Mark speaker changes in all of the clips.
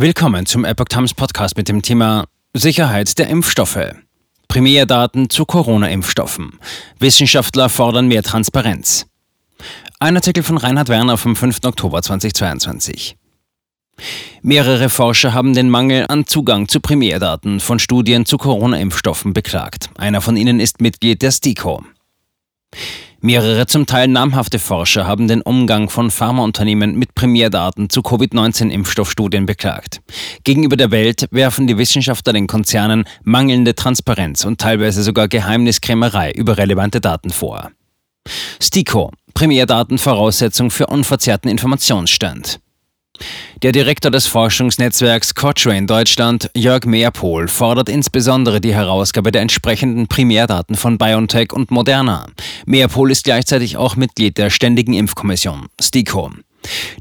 Speaker 1: Willkommen zum Epoch Times Podcast mit dem Thema Sicherheit der Impfstoffe. Primärdaten zu Corona-Impfstoffen. Wissenschaftler fordern mehr Transparenz. Ein Artikel von Reinhard Werner vom 5. Oktober 2022. Mehrere Forscher haben den Mangel an Zugang zu Primärdaten von Studien zu Corona-Impfstoffen beklagt. Einer von ihnen ist Mitglied der STIKO. Mehrere zum Teil namhafte Forscher haben den Umgang von Pharmaunternehmen mit Primärdaten zu Covid-19-Impfstoffstudien beklagt. Gegenüber der Welt werfen die Wissenschaftler den Konzernen mangelnde Transparenz und teilweise sogar Geheimniskrämerei über relevante Daten vor. STIKO, Primärdatenvoraussetzung für unverzerrten Informationsstand. Der Direktor des Forschungsnetzwerks Cochrane Deutschland, Jörg Meerpohl, fordert insbesondere die Herausgabe der entsprechenden Primärdaten von BioNTech und Moderna. Meerpohl ist gleichzeitig auch Mitglied der Ständigen Impfkommission, STIKO.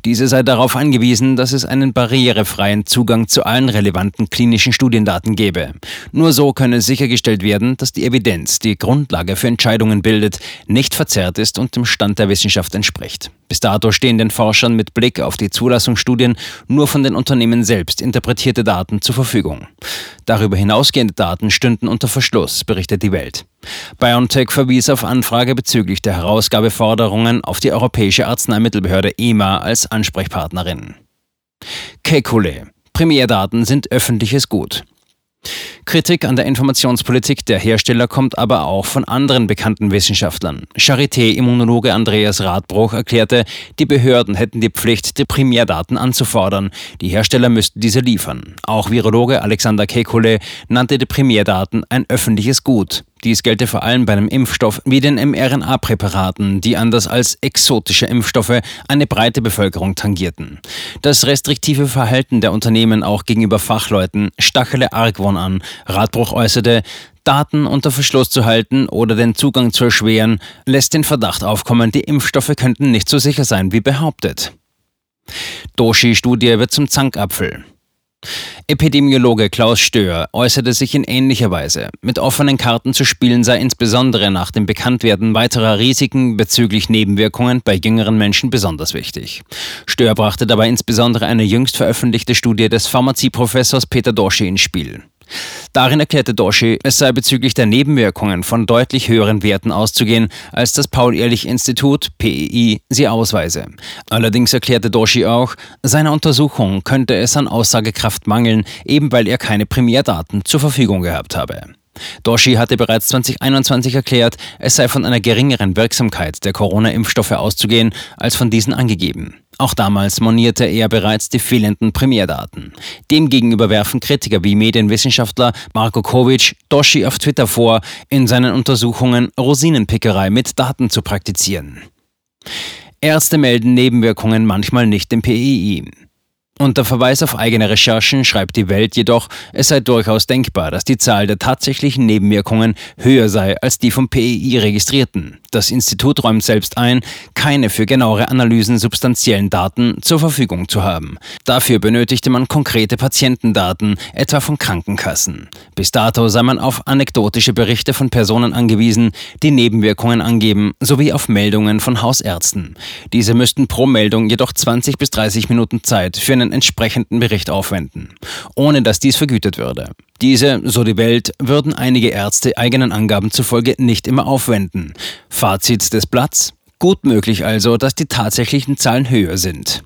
Speaker 1: Diese sei darauf angewiesen, dass es einen barrierefreien Zugang zu allen relevanten klinischen Studiendaten gebe. Nur so könne sichergestellt werden, dass die Evidenz, die Grundlage für Entscheidungen bildet, nicht verzerrt ist und dem Stand der Wissenschaft entspricht. Bis dato stehen den Forschern mit Blick auf die Zulassungsstudien nur von den Unternehmen selbst interpretierte Daten zur Verfügung. Darüber hinausgehende Daten stünden unter Verschluss, berichtet die Welt. BioNTech verwies auf Anfrage bezüglich der Herausgabeforderungen auf die Europäische Arzneimittelbehörde EMA als Ansprechpartnerin. Kekulé. Primärdaten sind öffentliches Gut. Kritik an der Informationspolitik der Hersteller kommt aber auch von anderen bekannten Wissenschaftlern. Charité-Immunologe Andreas Radbruch erklärte, die Behörden hätten die Pflicht, die Primärdaten anzufordern. Die Hersteller müssten diese liefern. Auch Virologe Alexander Kekulé nannte die Primärdaten ein öffentliches Gut. Dies gelte vor allem bei einem Impfstoff wie den mRNA-Präparaten, die anders als exotische Impfstoffe eine breite Bevölkerung tangierten. Das restriktive Verhalten der Unternehmen auch gegenüber Fachleuten stachele Argwohn an. Radbruch äußerte, Daten unter Verschluss zu halten oder den Zugang zu erschweren, lässt den Verdacht aufkommen, die Impfstoffe könnten nicht so sicher sein wie behauptet. Doshi-Studie wird zum Zankapfel. Epidemiologe Klaus Stöhr äußerte sich in ähnlicher Weise. Mit offenen Karten zu spielen sei insbesondere nach dem Bekanntwerden weiterer Risiken bezüglich Nebenwirkungen bei jüngeren Menschen besonders wichtig. Stöhr brachte dabei insbesondere eine jüngst veröffentlichte Studie des Pharmazieprofessors Peter Dorsche ins Spiel. Darin erklärte Doshi, es sei bezüglich der Nebenwirkungen von deutlich höheren Werten auszugehen, als das Paul-Ehrlich-Institut PEI sie ausweise. Allerdings erklärte Doshi auch, seiner Untersuchung könnte es an Aussagekraft mangeln, eben weil er keine Primärdaten zur Verfügung gehabt habe. Doshi hatte bereits 2021 erklärt, es sei von einer geringeren Wirksamkeit der Corona-Impfstoffe auszugehen, als von diesen angegeben. Auch damals monierte er bereits die fehlenden Primärdaten. Demgegenüber werfen Kritiker wie Medienwissenschaftler Marko Kovic Doshi auf Twitter vor, in seinen Untersuchungen Rosinenpickerei mit Daten zu praktizieren. Ärzte melden Nebenwirkungen manchmal nicht im PEI. Unter Verweis auf eigene Recherchen schreibt die Welt jedoch, es sei durchaus denkbar, dass die Zahl der tatsächlichen Nebenwirkungen höher sei als die vom PEI registrierten. Das Institut räumt selbst ein, keine für genauere Analysen substanziellen Daten zur Verfügung zu haben. Dafür benötigte man konkrete Patientendaten, etwa von Krankenkassen. Bis dato sei man auf anekdotische Berichte von Personen angewiesen, die Nebenwirkungen angeben, sowie auf Meldungen von Hausärzten. Diese müssten pro Meldung jedoch 20 bis 30 Minuten Zeit für einen entsprechenden Bericht aufwenden, ohne dass dies vergütet würde. Diese, so die Welt, würden einige Ärzte eigenen Angaben zufolge nicht immer aufwenden. Fazit des Blatts? Gut möglich also, dass die tatsächlichen Zahlen höher sind.